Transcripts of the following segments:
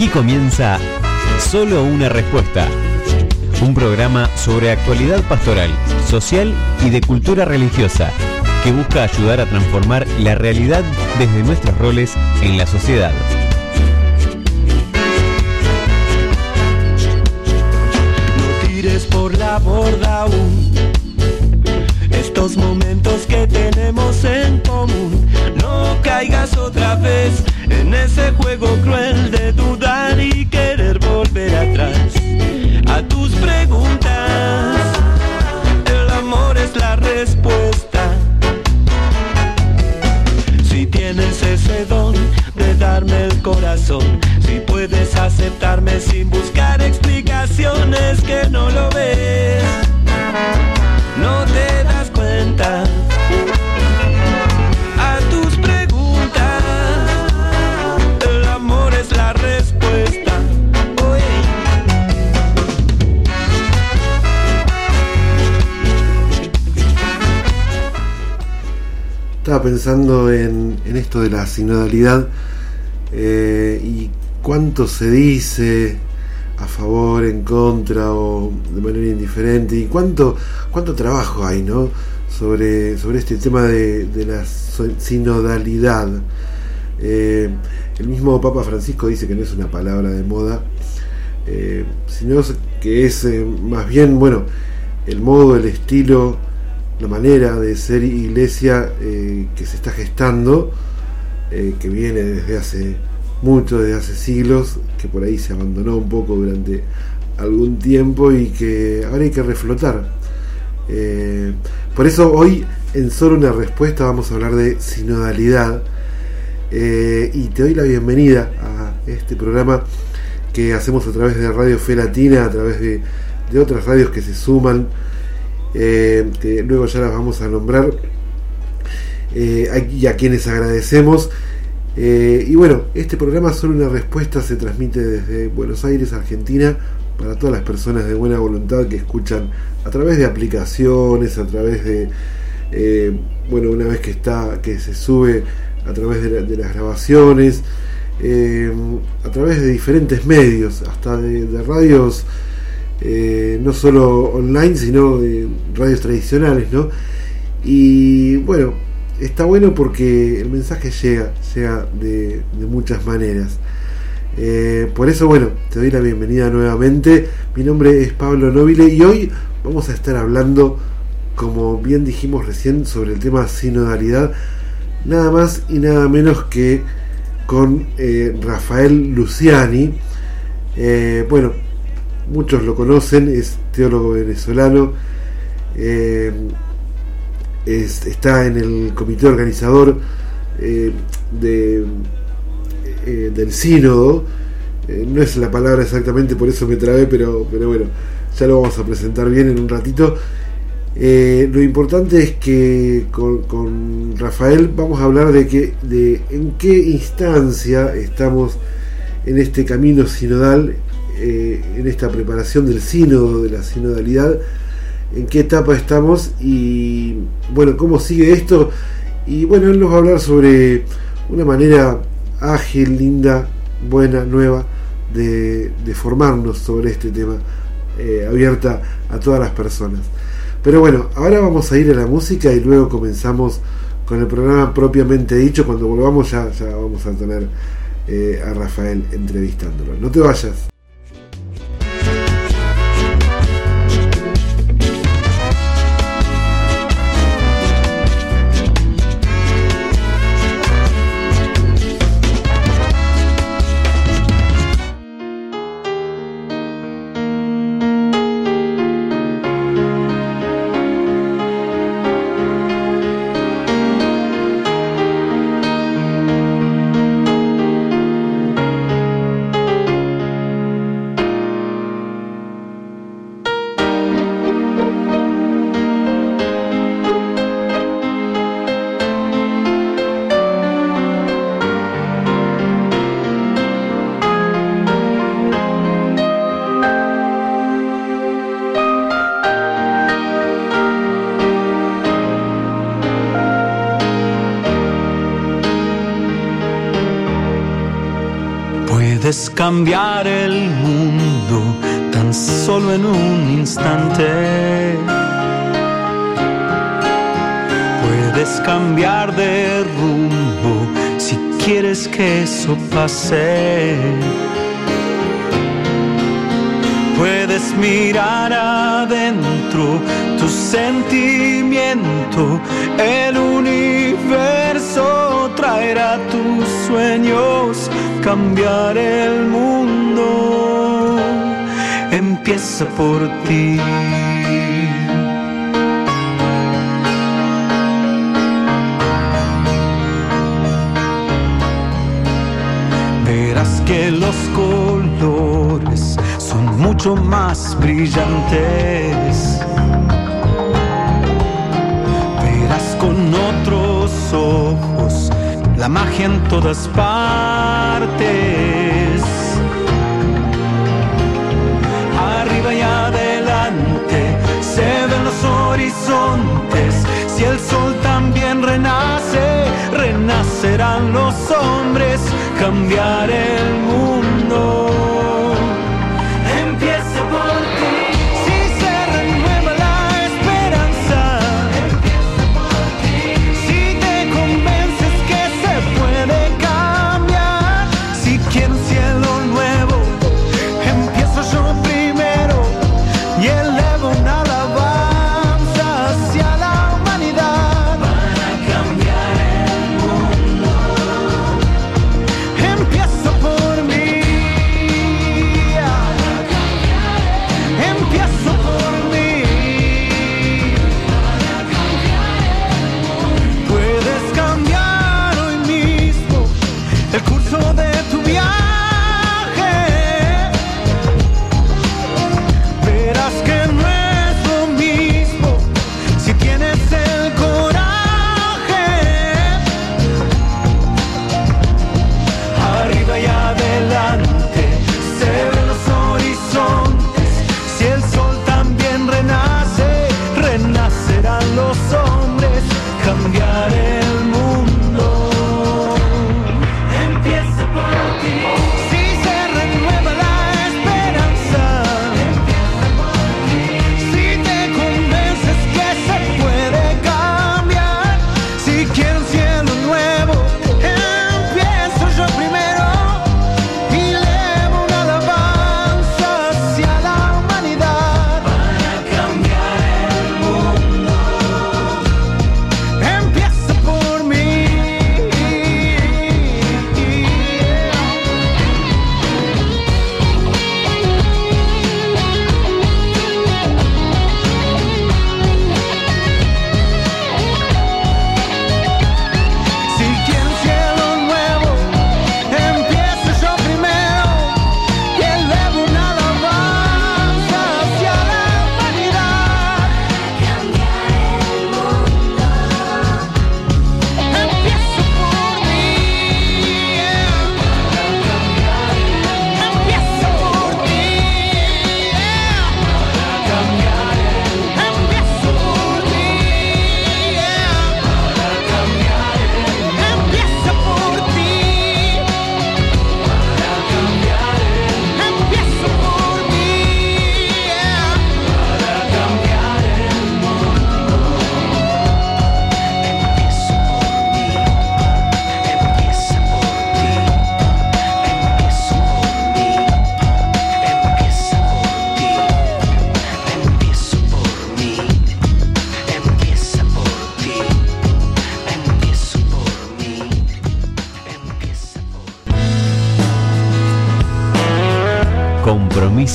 Aquí comienza Solo una respuesta. Un programa sobre actualidad pastoral, social y de cultura religiosa que busca ayudar a transformar la realidad desde nuestros roles en la sociedad. No tires por la borda aún estos momentos que tenemos en común. No caigas otra vez en ese juego cruel de dudar y querer volver atrás a tus preguntas. El amor es la respuesta. Si tienes ese don de darme el corazón, si puedes aceptarme sin buscar explicaciones que no lo ves, no te das cuenta. Estaba pensando en, esto de la sinodalidad eh, y cuánto se dice a favor, en contra o de manera indiferente y cuánto, cuánto trabajo hay ¿no? sobre, sobre este tema de, la sinodalidad. Eh, el mismo Papa Francisco dice que no es una palabra de moda, eh, sino que es eh, más bien, bueno, el modo, el estilo, la manera de ser iglesia eh, que se está gestando, eh, que viene desde hace mucho, desde hace siglos, que por ahí se abandonó un poco durante algún tiempo y que ahora hay que reflotar. Eh, por eso hoy en solo una respuesta vamos a hablar de sinodalidad y te doy la bienvenida a este programa que hacemos a través de Radio Fe Latina, a través de, de otras radios que se suman, eh, que luego ya las vamos a nombrar, eh, y a quienes agradecemos. Eh, y bueno, este programa Solo una respuesta se transmite desde Buenos Aires, Argentina, para todas las personas de buena voluntad que escuchan a través de aplicaciones, a través de, eh, bueno, una vez que está, que se sube a través de, la- de las grabaciones, eh, a través de diferentes medios, hasta de radios, eh, no solo online, sino de radios tradicionales, ¿no? Y bueno, está bueno porque el mensaje llega, llega de, muchas maneras. Eh, por eso, bueno, te doy la bienvenida nuevamente. Mi nombre es Pablo Nobile y hoy vamos a estar hablando, como bien dijimos recién, sobre el tema sinodalidad, nada más y nada menos que con eh, Rafael Luciani. Bueno, muchos lo conocen, es teólogo venezolano, eh, es- está en el comité organizador eh, de, eh, del sínodo, no es la palabra exactamente, por eso me trabé, pero, pero bueno, ya lo vamos a presentar bien en un ratito. Lo importante es que con, con Rafael vamos a hablar de, que, de en qué instancia estamos en este camino sinodal, eh, en esta preparación del sínodo, de la sinodalidad, en qué etapa estamos y bueno, cómo sigue esto. Y bueno, él nos va a hablar sobre una manera ágil, linda, buena, nueva de, formarnos sobre este tema, eh, abierta a todas las personas. Pero bueno, ahora vamos a ir a la música y luego comenzamos con el programa propiamente dicho. Cuando volvamos ya, ya vamos a tener eh, a Rafael entrevistándolo. No te vayas. Puedes mirar adentro tu sentimiento, el universo traerá tus sueños, cambiar el mundo. Empieza por ti. Que los colores son mucho más brillantes. Verás con otros ojos la magia en todas partes. Arriba y adelante se ven los horizontes. Si el sol también renace, renacerán los hombres, cambiar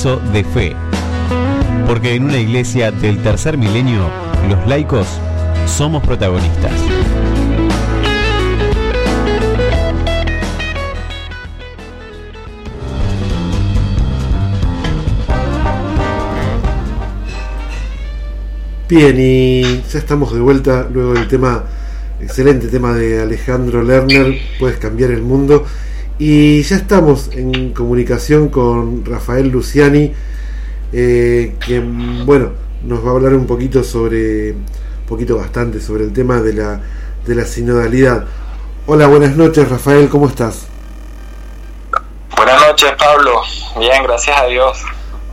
De fe. Porque en una iglesia del tercer milenio, los laicos somos protagonistas. Bien, y ya estamos de vuelta luego del tema, excelente tema de Alejandro Lerner, Puedes cambiar el mundo. Y ya estamos en comunicación con Rafael Luciani, eh, quien, bueno, nos va a hablar un poquito sobre, un poquito bastante sobre el tema de la, de la sinodalidad. Hola, buenas noches Rafael, ¿cómo estás? Buenas noches, Pablo. Bien, gracias a Dios.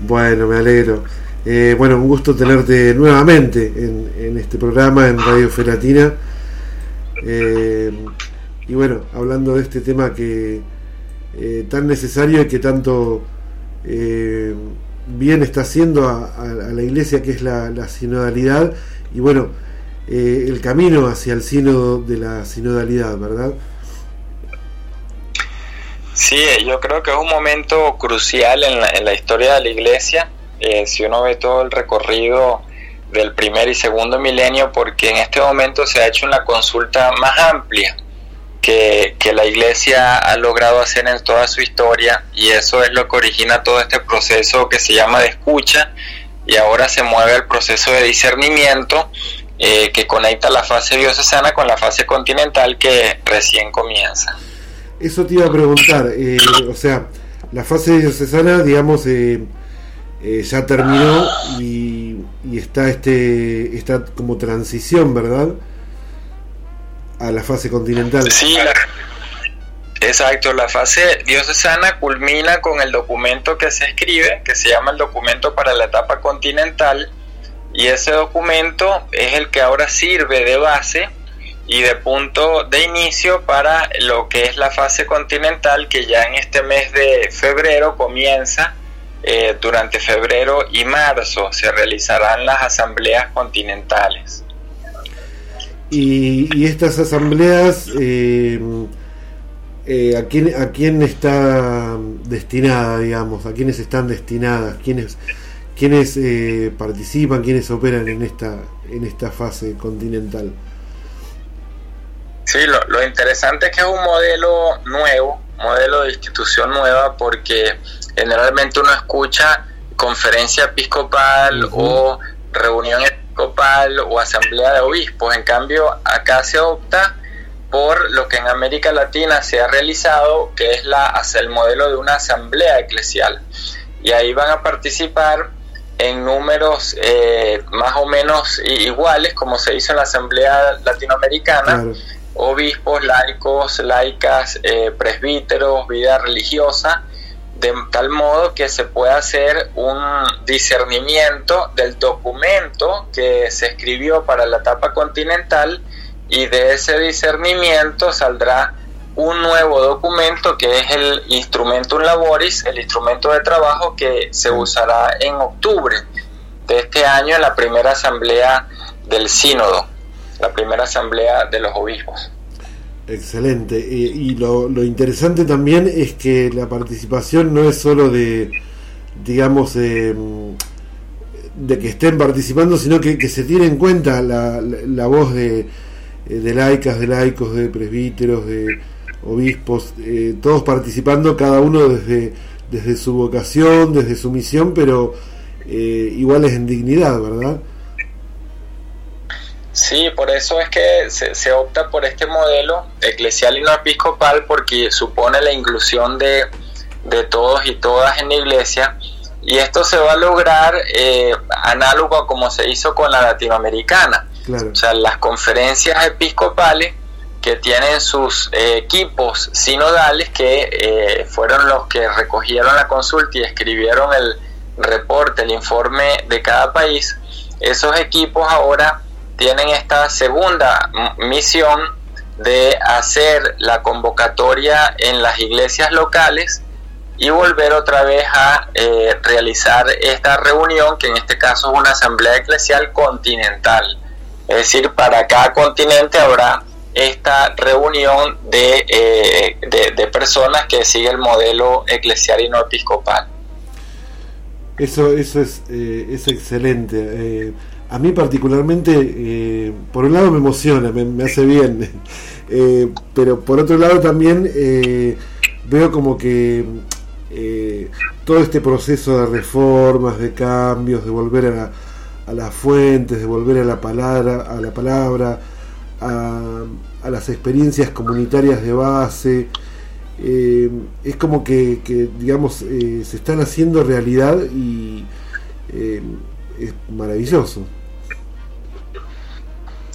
Bueno, me alegro. Eh, bueno, un gusto tenerte nuevamente en, este programa en Radio Felatina. Eh, y bueno, hablando de este tema que eh, tan necesario y que tanto bien está haciendo a, la iglesia, que es la, sinodalidad, y bueno, el camino hacia el sínodo de la sinodalidad, ¿verdad? Sí, yo creo que es un momento crucial en la, en la historia de la iglesia eh, si uno ve todo el recorrido del primer y segundo milenio, porque en este momento se ha hecho una consulta más amplia que, la Iglesia ha logrado hacer en toda su historia y eso es lo que origina todo este proceso que se llama de escucha y ahora se mueve el proceso de discernimiento eh, que conecta la fase diocesana con la fase continental que recién comienza. Eso te iba a preguntar, eh, o sea, la fase diocesana, digamos, eh, eh, ya terminó y, está este esta como transición, ¿verdad? A la fase continental. Sí, exacto. La fase diocesana culmina con el documento que se escribe, que se llama el documento para la etapa continental, y ese documento es el que ahora sirve de base y de punto de inicio para lo que es la fase continental que ya en este mes de febrero comienza eh, durante febrero y marzo se realizarán las asambleas continentales. Y, estas asambleas, eh, eh, ¿a, quién, ¿a quién está destinada, digamos? ¿A quiénes están destinadas? ¿Quiénes, quiénes participan? ¿Quiénes operan en esta, en esta fase continental? Sí, lo, lo interesante es que es un modelo nuevo, modelo de institución nueva, porque generalmente uno escucha conferencia episcopal o reunión episcopal o asamblea de obispos. En cambio, acá se opta por lo que en América Latina se ha realizado, que es la, el modelo de una asamblea eclesial. Y ahí van a participar en números eh, más o menos iguales, como se hizo en la Asamblea Latinoamericana, obispos, laicos, laicas, eh, presbíteros, vida religiosa, de tal modo que se pueda hacer un discernimiento del documento que se escribió para la etapa continental y de ese discernimiento saldrá un nuevo documento que es el Instrumentum Laboris, el instrumento de trabajo que se usará en octubre de este año en la primera asamblea del sínodo, la primera asamblea de los obispos. Excelente. y lo, interesante también es que la participación no es solo de, digamos, de que estén participando, sino que, se tiene en cuenta la, la, voz de, de, laicas, de laicos, de presbíteros, de obispos, eh, todos participando, cada uno desde, desde su vocación, desde su misión, pero eh, iguales en dignidad, ¿verdad? Sí, por eso es que se, opta por este modelo eclesial y no episcopal porque supone la inclusión de, todos y todas en la iglesia y esto se va a lograr eh, análogo a como se hizo con la latinoamericana. O sea, las conferencias episcopales que tienen sus eh, equipos sinodales que eh, fueron los que recogieron la consulta y escribieron el reporte, el informe de cada país, esos equipos ahora tienen esta segunda misión de hacer la convocatoria en las iglesias locales y volver otra vez a eh, realizar esta reunión, que en este caso es una asamblea eclesial continental. Es decir, para cada continente habrá esta reunión de, eh, de, personas que sigue el modelo eclesial y no episcopal. Eso, eso es, eh, es excelente a mí particularmente, eh, por un lado me emociona, me, hace bien, eh, pero por otro lado también eh, veo como que todo este proceso de reformas, de cambios, de volver a, a, las fuentes, de volver a la palabra, a la palabra, a, las experiencias comunitarias de base, es como que, que digamos, se están haciendo realidad y es maravilloso.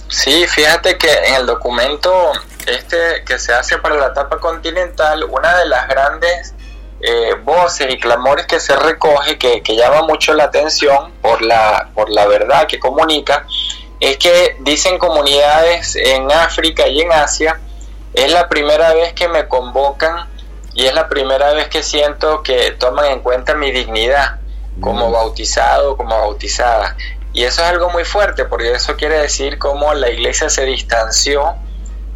Sí, fíjate que en el documento este que se hace para la etapa continental, una de las grandes eh, voces y clamores que se recoge, que, que, llama mucho la atención por la, por la verdad que comunica, es que dicen comunidades en África y en Asia, es la primera vez que me convocan y es la primera vez que siento que toman en cuenta mi dignidad como bautizado, como bautizada. Y eso es algo muy fuerte, porque eso quiere decir cómo la iglesia se distanció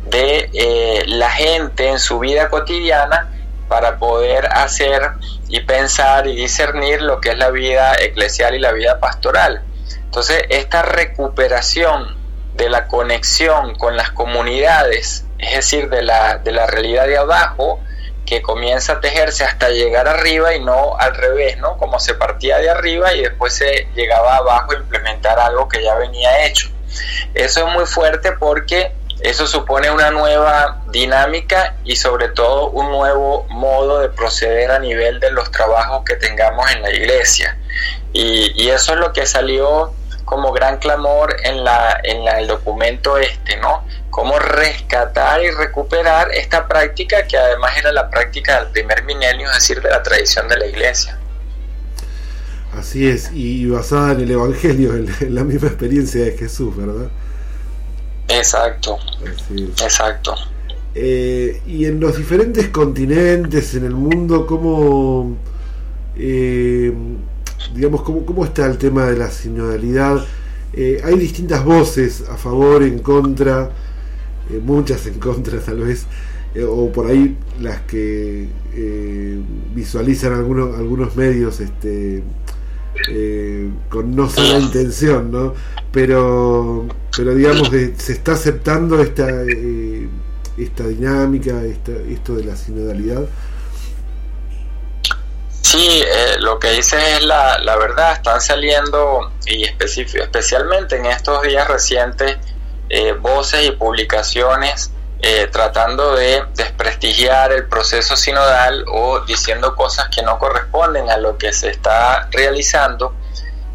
de eh, la gente en su vida cotidiana para poder hacer y pensar y discernir lo que es la vida eclesial y la vida pastoral. Entonces, esta recuperación de la conexión con las comunidades, es decir, de la, de la realidad de abajo, que comienza a tejerse hasta llegar arriba y no al revés, ¿no? Como se partía de arriba y después se llegaba abajo a implementar algo que ya venía hecho. Eso es muy fuerte porque eso supone una nueva dinámica y sobre todo un nuevo modo de proceder a nivel de los trabajos que tengamos en la iglesia. Y, eso es lo que salió como gran clamor en, la, en el documento este, ¿no? Cómo rescatar y recuperar esta práctica que además era la práctica del primer milenio, es decir, de la tradición de la iglesia. Así es, y basada en el Evangelio, en la misma experiencia de Jesús, ¿verdad? Exacto. Exacto. Eh, y en los diferentes continentes, en el mundo, ¿cómo, eh, digamos, cómo, cómo, está el tema de la sinodalidad? Eh, hay distintas voces a favor, en contra, muchas en contra tal vez, o por ahí las que visualizan algunos, algunos medios este, con no sola intención, ¿no? Pero pero digamos que se está aceptando esta eh, esta dinámica esto de la sinodalidad sí eh, lo que dices es la, la verdad están saliendo y especialmente en estos días recientes eh, voces y publicaciones tratando de desprestigiar el proceso sinodal o diciendo cosas que no corresponden a lo que se está realizando.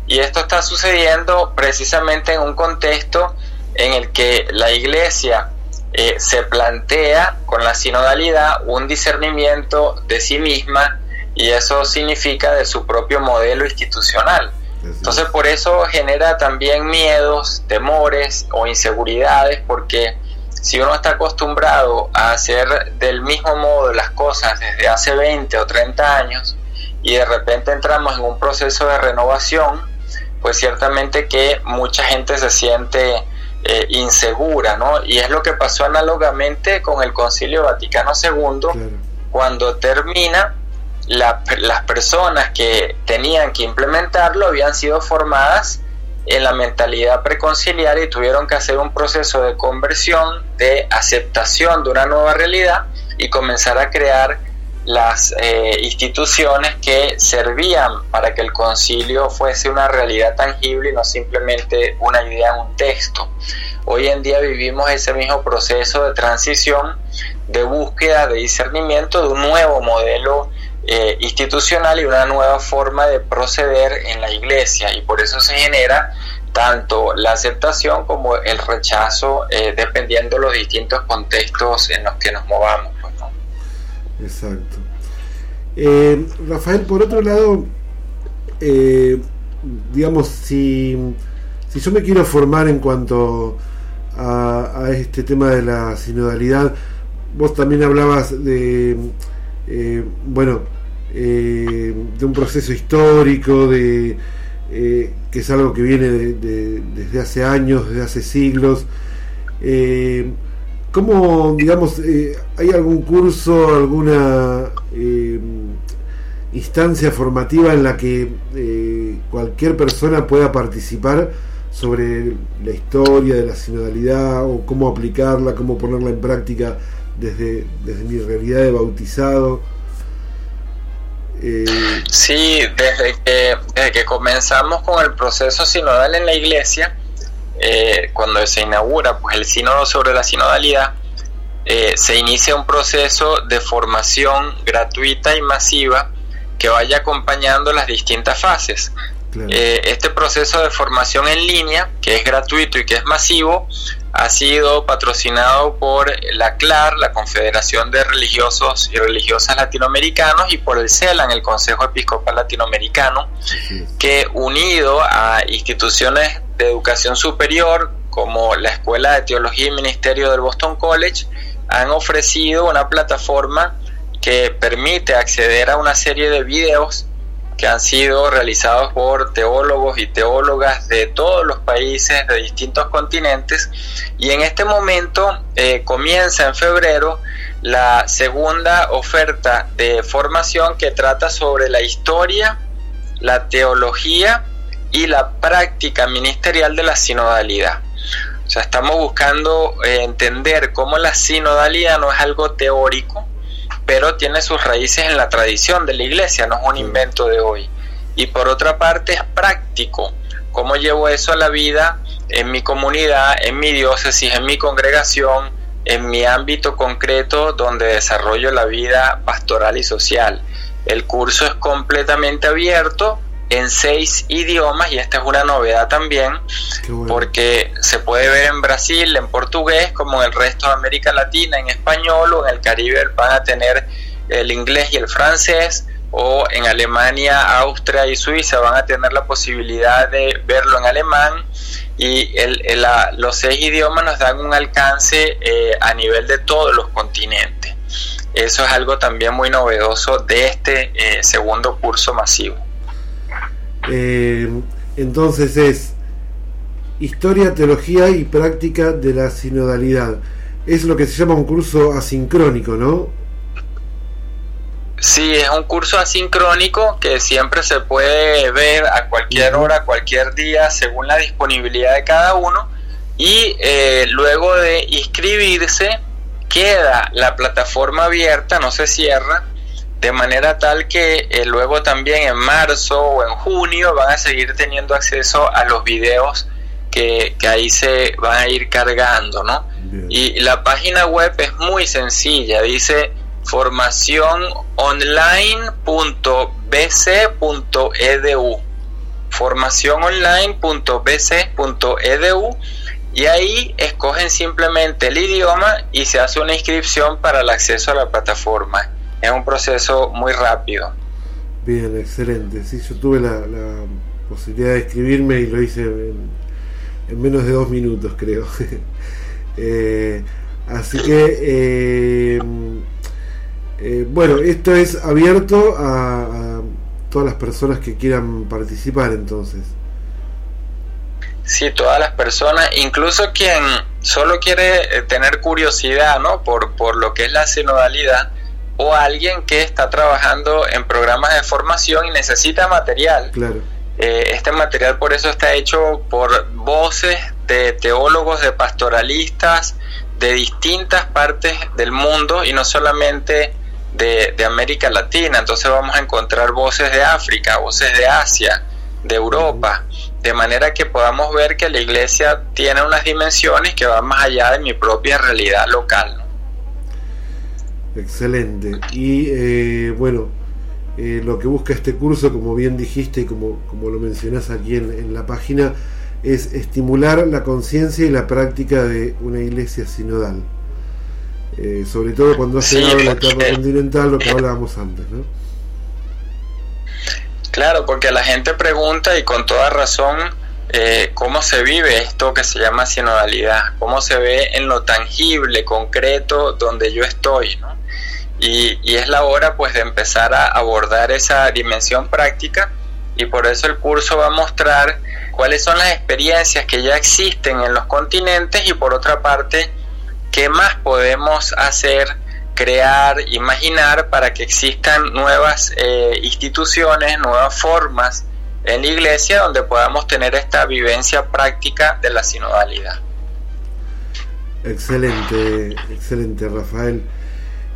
Y esto está sucediendo precisamente en un contexto en el que la iglesia eh, se plantea con la sinodalidad un discernimiento de sí misma y eso significa de su propio modelo institucional. Entonces por eso genera también miedos, temores o inseguridades porque si uno está acostumbrado a hacer del mismo modo las cosas desde hace 20 o 30 años y de repente entramos en un proceso de renovación, pues ciertamente que mucha gente se siente eh, insegura, ¿no? Y es lo que pasó análogamente con el Concilio Vaticano II, cuando termina, las personas que tenían que implementarlo habían sido formadas en la mentalidad preconciliar y tuvieron que hacer un proceso de conversión, de aceptación de una nueva realidad y comenzar a crear las eh, instituciones que servían para que el concilio fuese una realidad tangible y no simplemente una idea en un texto. Hoy en día vivimos ese mismo proceso de transición, de búsqueda, de discernimiento de un nuevo modelo eh, institucional y una nueva forma de proceder en la iglesia y por eso se genera tanto la aceptación como el rechazo eh, dependiendo de los distintos contextos en los que nos movamos. Exacto. Eh, Rafael, por otro lado, digamos, si, si yo me quiero formar en cuanto a, este tema de la sinodalidad, vos también hablabas de, bueno, de un proceso histórico, de que es algo que viene desde hace años, desde hace siglos. ¿Cómo, digamos, eh, hay algún curso, alguna eh, instancia formativa en la que eh, cualquier persona pueda participar sobre la historia de la sinodalidad o cómo aplicarla, cómo ponerla en práctica desde, desde mi realidad de bautizado? Sí, desde que, desde que comenzamos con el proceso sinodal en la iglesia, eh, cuando se inaugura pues, el sínodo sobre la sinodalidad, eh, se inicia un proceso de formación gratuita y masiva que vaya acompañando las distintas fases. Eh, este proceso de formación en línea, que es gratuito y que es masivo, ha sido patrocinado por la CLAR, la Confederación de Religiosos y Religiosas Latinoamericanos, y por el CELAN, el Consejo Episcopal Latinoamericano, que unido a instituciones de educación superior como la Escuela de Teología y Ministerio del Boston College, han ofrecido una plataforma que permite acceder a una serie de videos que han sido realizados por teólogos y teólogas de todos los países, de distintos continentes, y en este momento eh, comienza en febrero la segunda oferta de formación que trata sobre la historia, la teología y la práctica ministerial de la sinodalidad. O sea, estamos buscando eh, entender cómo la sinodalidad no es algo teórico, pero tiene sus raíces en la tradición de la iglesia, no es un invento de hoy. Y por otra parte es práctico, cómo llevo eso a la vida en mi comunidad, en mi diócesis, en mi congregación, en mi ámbito concreto donde desarrollo la vida pastoral y social. El curso es completamente abierto en seis idiomas y esta es una novedad también porque se puede ver en Brasil en portugués como en el resto de América Latina en español o en el Caribe van a tener el inglés y el francés o en Alemania, Austria y Suiza van a tener la posibilidad de verlo en alemán y los seis idiomas nos dan un alcance eh, a nivel de todos los continentes. Eso es algo también muy novedoso de este eh, segundo curso masivo. Eh, entonces es Historia, Teología y Práctica de la Sinodalidad. Es lo que se llama un curso asincrónico, ¿no? Sí, es un curso asincrónico que siempre se puede ver a cualquier hora, cualquier día, según la disponibilidad de cada uno. Y eh, luego de inscribirse, queda la plataforma abierta, no se cierra, de manera tal que eh, luego también en marzo o en junio van a seguir teniendo acceso a los videos que, ahí se van a ir cargando, ¿no? Y la página web es muy sencilla, dice formaciononline.bc.edu formaciononline.bc.edu y ahí escogen simplemente el idioma y se hace una inscripción para el acceso a la plataforma es un proceso muy rápido. Bien, excelente. Sí, yo tuve la, posibilidad de escribirme y lo hice en, menos de dos minutos, creo. Eh, así que, eh, eh, bueno, esto es abierto a, todas las personas que quieran participar, entonces. Sí, todas las personas, incluso quien solo quiere tener curiosidad, ¿no? Por, por lo que es la sinodalidad, o alguien que está trabajando en programas de formación y necesita material. Eh, este material por eso está hecho por voces de teólogos, de pastoralistas, de distintas partes del mundo y no solamente de, de, América Latina. Entonces vamos a encontrar voces de África, voces de Asia, de Europa, de manera que podamos ver que la iglesia tiene unas dimensiones que van más allá de mi propia realidad local. Excelente. Y eh, bueno, eh, lo que busca este curso, como bien dijiste y como, como lo mencionás aquí en, la página, es estimular la conciencia y la práctica de una iglesia sinodal. Eh, sobre todo cuando ha llegado la etapa continental, lo que hablábamos antes, ¿no? Claro, porque la gente pregunta y con toda razón cómo se vive esto que se llama sinodalidad, cómo se ve en lo tangible, concreto, donde yo estoy. Y, es la hora pues de empezar a abordar esa dimensión práctica y por eso el curso va a mostrar cuáles son las experiencias que ya existen en los continentes y por otra parte qué más podemos hacer, crear, imaginar para que existan nuevas eh, instituciones, nuevas formas en la iglesia donde podamos tener esta vivencia práctica de la sinodalidad. Excelente, excelente Rafael.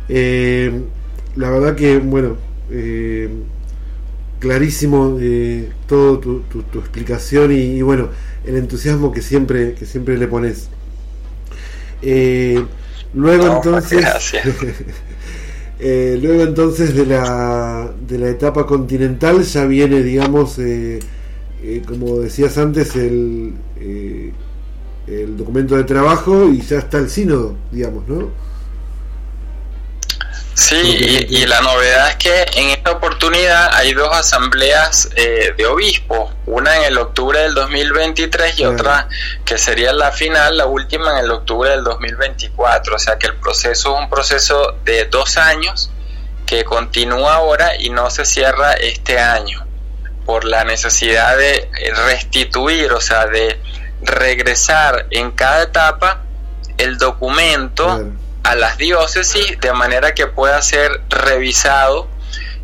Eh, la verdad que, bueno, eh, clarísimo eh, todo tu, tu, explicación y, bueno, el entusiasmo que siempre, que siempre le pones. luego entonces... luego entonces de la, de la etapa continental ya viene, digamos, eh, como decías antes, el, eh, el documento de trabajo y ya está el sínodo, digamos, ¿no? Sí, y, la novedad es que en esta oportunidad hay dos asambleas eh, de obispos, una en el octubre del 2023 y otra que sería la final, la última en el octubre del 2024, o sea que el proceso es un proceso de dos años que continúa ahora y no se cierra este año por la necesidad de restituir, o sea, de regresar en cada etapa el documento a las diócesis de manera que pueda ser revisado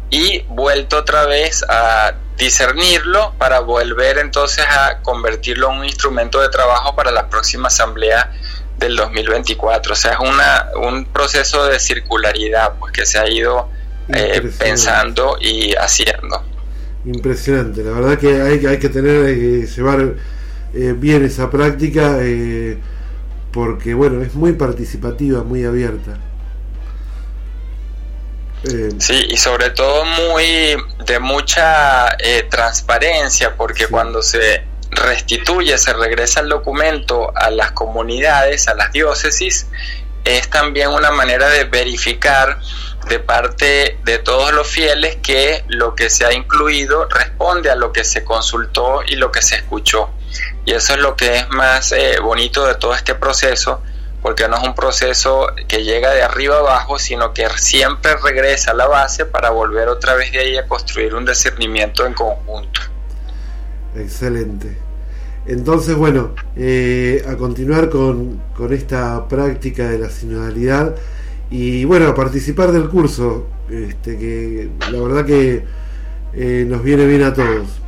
y vuelto otra vez a discernirlo para volver entonces a convertirlo en un instrumento de trabajo para la próxima asamblea del 2024. O sea, es una, un proceso de circularidad pues, que se ha ido eh, pensando y haciendo. Impresionante, la verdad que hay, hay que tener, que llevar eh, bien esa práctica. Porque bueno, es muy participativa, muy abierta. Eh, sí, y sobre todo muy de mucha eh, transparencia, porque cuando se restituye, se regresa el documento a las comunidades, a las diócesis, es también una manera de verificar de parte de todos los fieles que lo que se ha incluido responde a lo que se consultó y lo que se escuchó. Y eso es lo que es más eh, bonito de todo este proceso, porque no es un proceso que llega de arriba abajo, sino que siempre regresa a la base para volver otra vez de ahí a construir un discernimiento en conjunto. Excelente. Entonces, bueno, eh, a continuar con, esta práctica de la sinodalidad y bueno, a participar del curso, este, que la verdad que eh, nos viene bien a todos.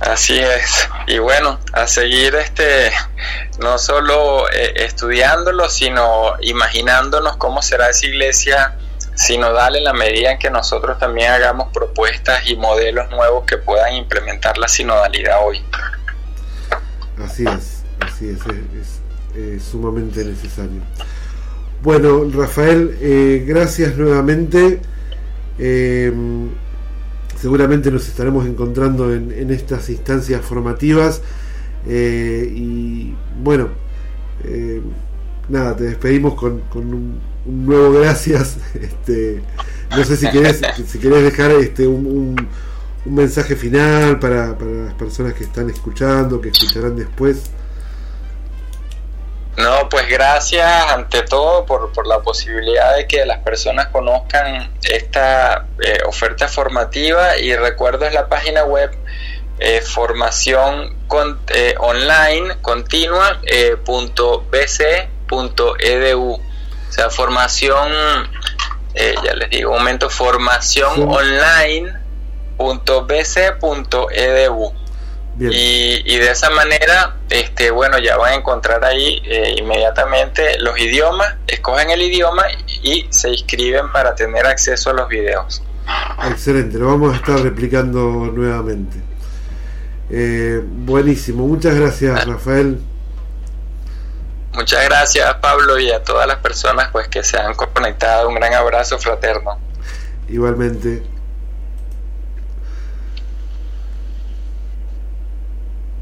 Así es. Y bueno, a seguir este no solo eh, estudiándolo, sino imaginándonos cómo será esa iglesia sinodal en la medida en que nosotros también hagamos propuestas y modelos nuevos que puedan implementar la sinodalidad hoy. Así es, así es, es, sumamente necesario. Bueno, Rafael, eh, gracias nuevamente. Eh, seguramente nos estaremos encontrando en, estas instancias formativas. Eh, y bueno, eh, nada, te despedimos con, un, nuevo gracias. Este, no sé si querés, si querés dejar este, un, un mensaje final para, para las personas que están escuchando, que escucharán después. No, pues gracias ante todo por, por, la posibilidad de que las personas conozcan esta eh, oferta formativa y recuerdo es la página web eh, formación eh, online continua punto bc.edu o sea formación ya les digo un momento formación online punto bc.edu y, de esa manera, este, bueno, ya van a encontrar ahí eh, inmediatamente los idiomas, escogen el idioma y se inscriben para tener acceso a los videos. Excelente, lo vamos a estar replicando nuevamente. Eh, buenísimo, muchas gracias ah. Rafael. Muchas gracias Pablo y a todas las personas pues que se han conectado. Un gran abrazo fraterno. Igualmente.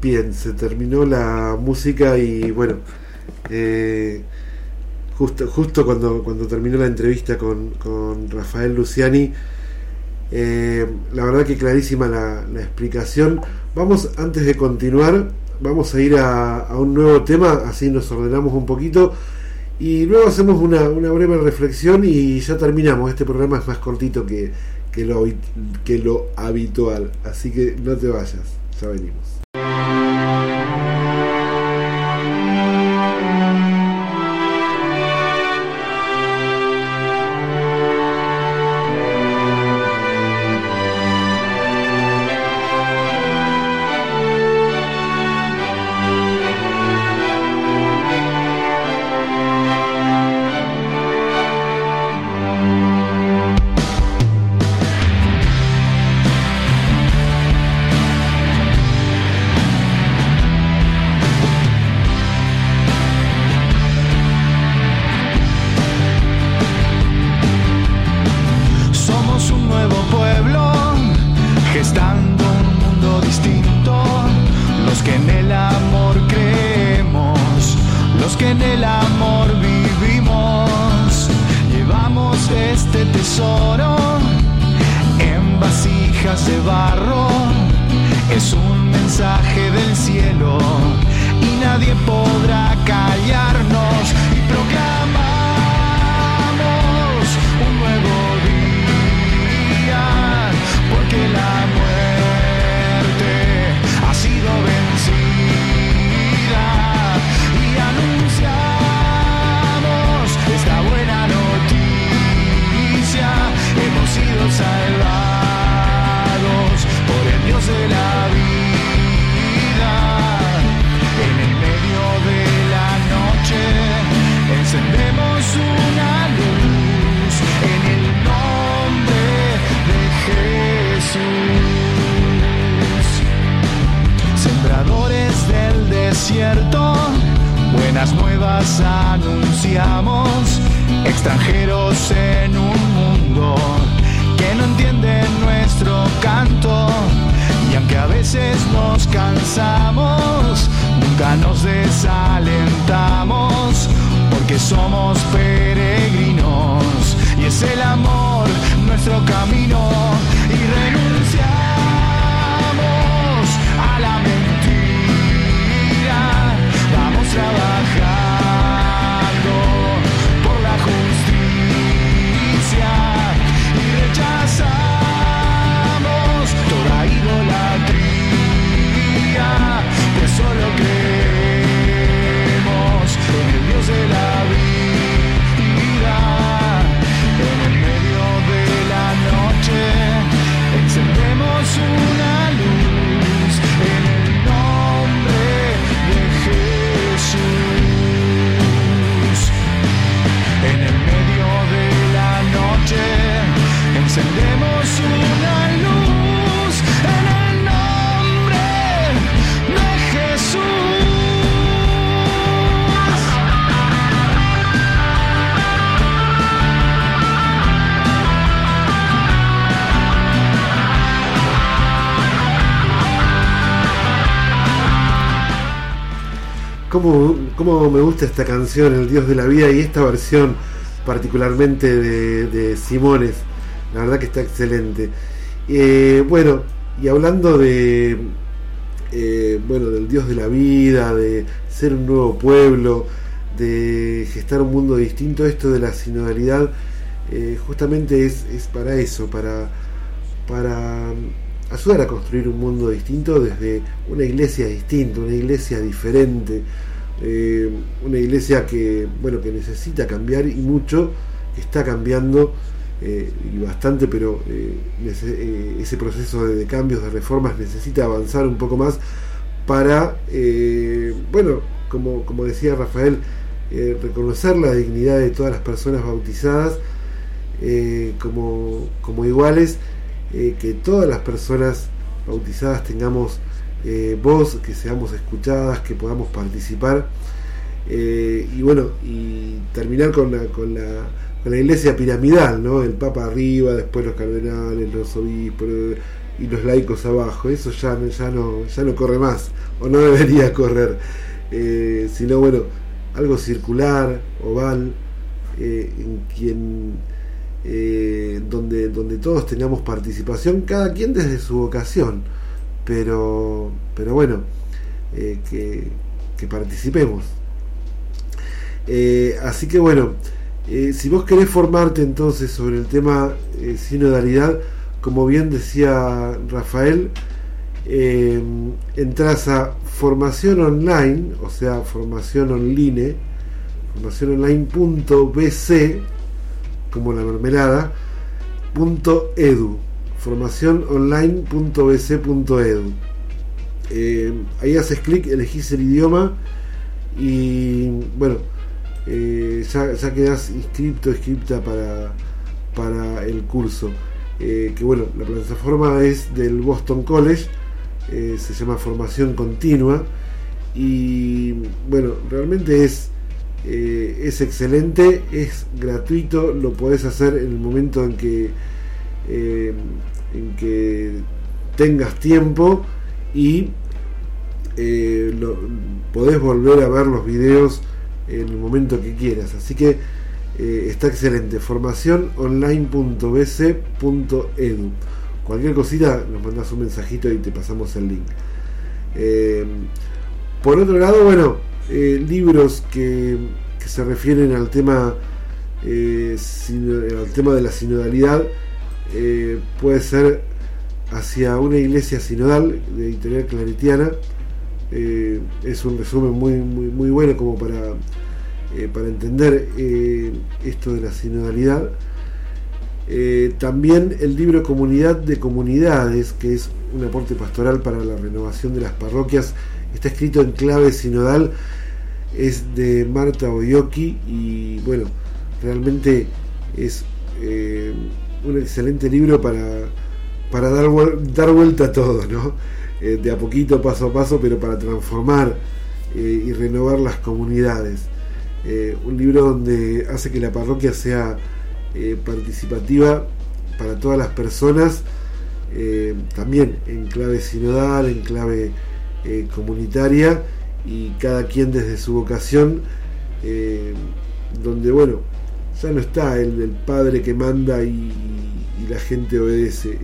Bien, se terminó la música y bueno, eh, justo, justo cuando, cuando terminó la entrevista con, con Rafael Luciani, eh, la verdad que clarísima la, explicación. Vamos, antes de continuar, vamos a ir a, un nuevo tema, así nos ordenamos un poquito. Y luego hacemos una, una breve reflexión y ya terminamos. Este programa es más cortito que, que, lo, que lo habitual. Así que no te vayas, ya venimos. Amor nuestro camino y renunciamos ¿Cómo, cómo me gusta esta canción, El Dios de la Vida, y esta versión particularmente de, de Simones? La verdad que está excelente. Eh, bueno, y hablando de, eh, bueno, del Dios de la vida, de ser un nuevo pueblo, de gestar un mundo distinto, esto de la sinodalidad eh, justamente es, es para eso, para, para ayudar a construir un mundo distinto desde una iglesia distinta, una iglesia diferente, eh, una iglesia que, bueno, que necesita cambiar y mucho, que está cambiando eh, y bastante, pero eh, ese proceso de, cambios, de reformas necesita avanzar un poco más para, bueno, como, como decía Rafael, reconocer la dignidad de todas las personas bautizadas como, como iguales eh, que todas las personas bautizadas tengamos eh, voz, que seamos escuchadas, que podamos participar. Eh, y bueno, y terminar con la, con la, con la iglesia piramidal, ¿no? El Papa arriba, después los cardenales, los obispos y los laicos abajo. Eso ya, ya, no, ya no corre más, o no debería correr. sino bueno, algo circular, oval, en quien eh, donde, donde todos tengamos participación, cada quien desde su vocación, pero, pero bueno, eh, que, participemos. Eh, así que bueno, si vos querés formarte entonces sobre el tema sinodalidad, como bien decía Rafael, entras a formación online, o sea, formación online, formaciononline.bc como la mermelada, punto edu, formación online eh, ahí haces clic, elegís el idioma y bueno, eh, ya, ya quedás inscripto, inscripta para, para el curso. Eh, que bueno, la plataforma es del Boston College, se llama Formación Continua y bueno, realmente es eh, es excelente, es gratuito, lo podés hacer en el momento en que, eh, en que tengas tiempo y eh, podés volver a ver los videos en el momento que quieras. Así que está excelente. Formación online.bc.edu. Cualquier cosita nos mandas un mensajito y te pasamos el link. Por otro lado, bueno, libros que, se refieren al tema, al tema de la sinodalidad, puede ser hacia una iglesia sinodal de editorial claretiana eh, es un resumen muy, muy, muy bueno como para, eh, para entender eh, esto de la sinodalidad. también el libro Comunidad de Comunidades, que es un aporte pastoral para la renovación de las parroquias, está escrito en clave sinodal, es de Marta Oyoki y bueno, realmente es un excelente libro para, para dar, dar vuelta a todo, ¿no? Eh, de a poquito, paso a paso, pero para transformar eh, y renovar las comunidades. Eh, un libro donde hace que la parroquia sea participativa para todas las personas, también en clave sinodal, en clave comunitaria y cada quien desde su vocación, donde bueno, ya no está el, padre que manda y, la gente obedece,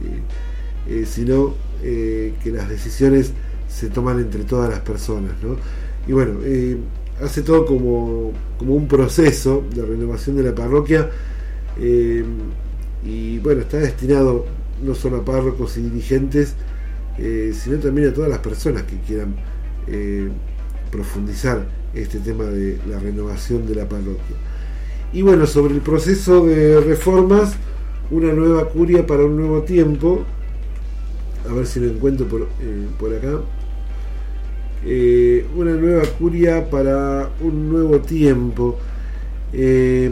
sino eh, que las decisiones se toman entre todas las personas. ¿no? Y bueno, eh, hace todo como, como, un proceso de renovación de la parroquia eh, y bueno, está destinado no solo a párrocos y dirigentes, sino también a todas las personas que quieran profundizar este tema de la renovación de la parroquia. Y bueno, sobre el proceso de reformas, una nueva curia para un nuevo tiempo, a ver si lo encuentro por, eh, por acá. Eh, una nueva curia para un nuevo tiempo. Eh,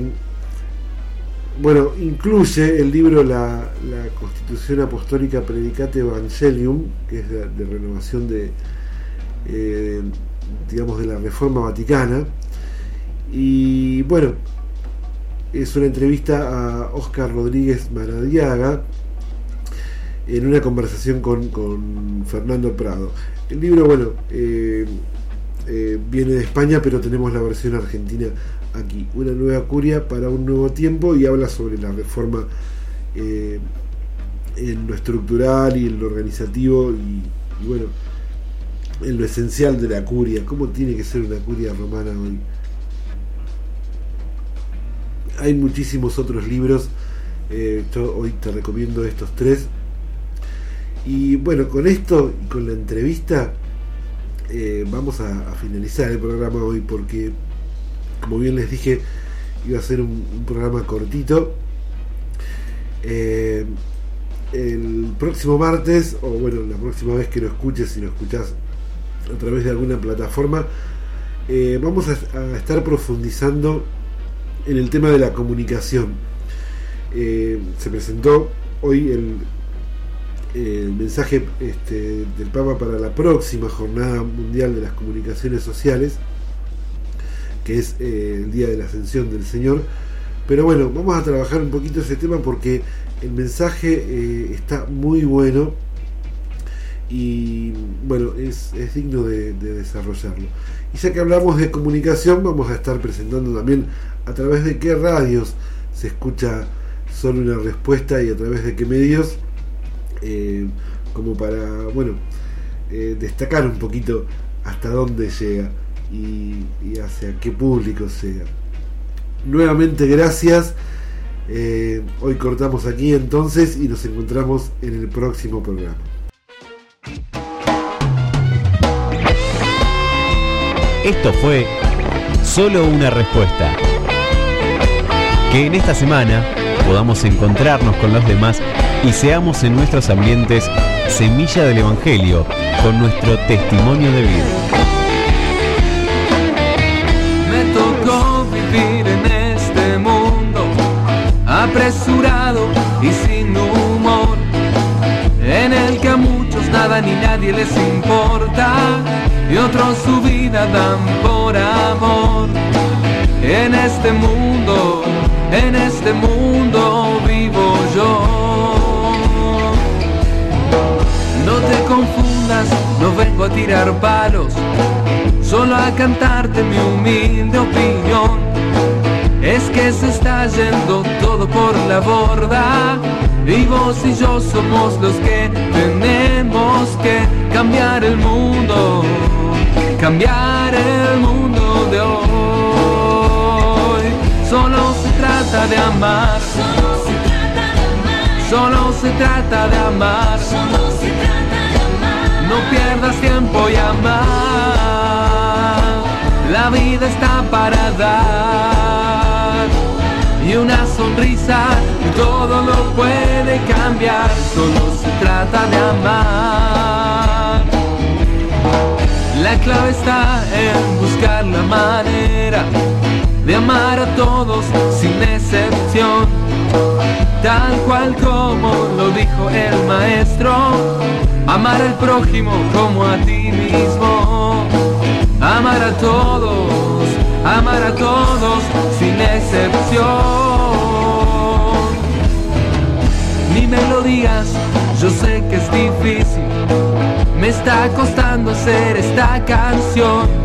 bueno, incluye el libro la, Constitución Apostólica Predicate Evangelium, que es de, renovación de, digamos, de la Reforma Vaticana. Y bueno, es una entrevista a Oscar Rodríguez Maradiaga, en una conversación con, Fernando Prado. El libro, bueno, eh, eh, viene de España, pero tenemos la versión argentina aquí. Una nueva curia para un nuevo tiempo y habla sobre la reforma eh, en lo estructural y en lo organizativo y, bueno, en lo esencial de la curia, cómo tiene que ser una curia romana hoy. Hay muchísimos otros libros, hoy te recomiendo estos tres y bueno, con esto y con la entrevista eh, vamos a, finalizar el programa hoy porque, como bien les dije, iba a ser un, programa cortito. Eh, el próximo martes, o bueno, la próxima vez que lo escuches, si lo escuchas a través de alguna plataforma, eh, vamos a, estar profundizando en el tema de la comunicación. se presentó hoy el mensaje este, del Papa para la próxima Jornada Mundial de las Comunicaciones Sociales, que es eh, el Día de la Ascensión del Señor. Pero bueno, vamos a trabajar un poquito ese tema porque el mensaje eh, está muy bueno y bueno, es, digno de, desarrollarlo. Y ya que hablamos de comunicación, vamos a estar presentando también a través de qué radios se escucha solo una respuesta y a través de qué medios eh, como para, bueno, eh, destacar un poquito hasta dónde llega y, hacia qué público sea. Nuevamente gracias. Eh, hoy cortamos aquí entonces y nos encontramos en el próximo programa. Esto fue solo una respuesta. Que en esta semana podamos encontrarnos con los demás y seamos en nuestros ambientes semilla del Evangelio con nuestro testimonio de vida. Ni nadie les importa y otros su vida dan por amor. En este mundo, en este mundo vivo yo pierdas, no vengo a tirar palos, solo a cantarte mi humilde opinión. Que se está yendo todo por la borda y vos y yo somos los que tenemos que cambiar el mundo, cambiar el mundo de hoy. Solo se trata de amar. Solo se trata de amar. No pierdas tiempo y amar. La vida está para dar. Y una sonrisa todo lo puede cambiar. Solo se trata de amar. La clave está en buscar la manera de amar a todos sin excepción, tal cual como lo dijo el maestro, amar al prójimo como a ti mismo, amar a todos, amar a todos sin excepción. Ni me lo digas, yo sé que es difícil, me está costando hacer esta canción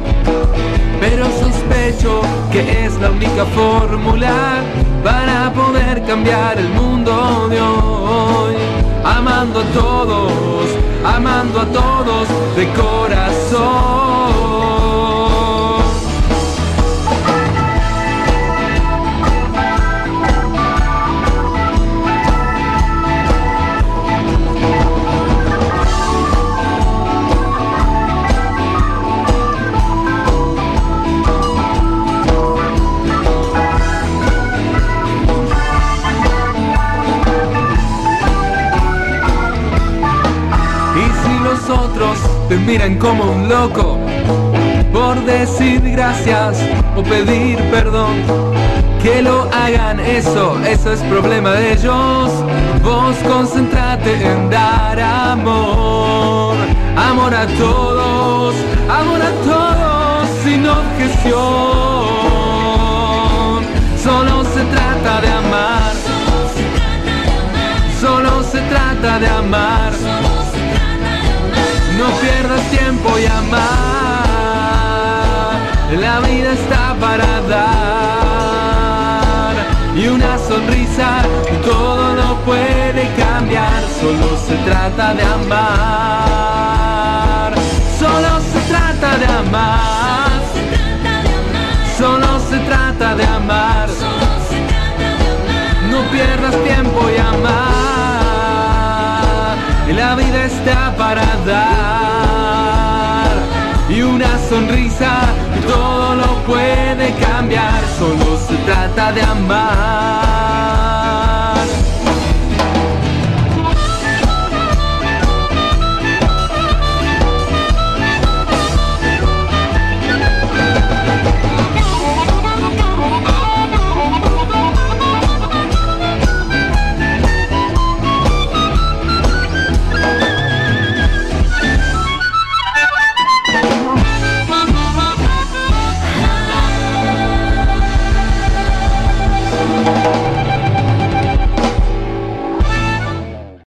pero sospecho que es la única fórmula para poder cambiar el mundo de hoy. Amando a todos, amando a todos de corazón. Miran como un loco por decir gracias o pedir perdón. Que lo hagan eso, eso es problema de ellos. Vos concentrate en dar amor, amor a todos, amor a todos sin objeción. Solo se trata de amar, solo se trata de amar. No pierdas tiempo y amar. La vida está para dar. Y una sonrisa todo lo puede cambiar. Solo se trata de amar. Solo se trata de amar. Solo se trata de amar. No pierdas tiempo y amar la vida está para dar. Y una sonrisa todo lo puede cambiar, solo se trata de amar.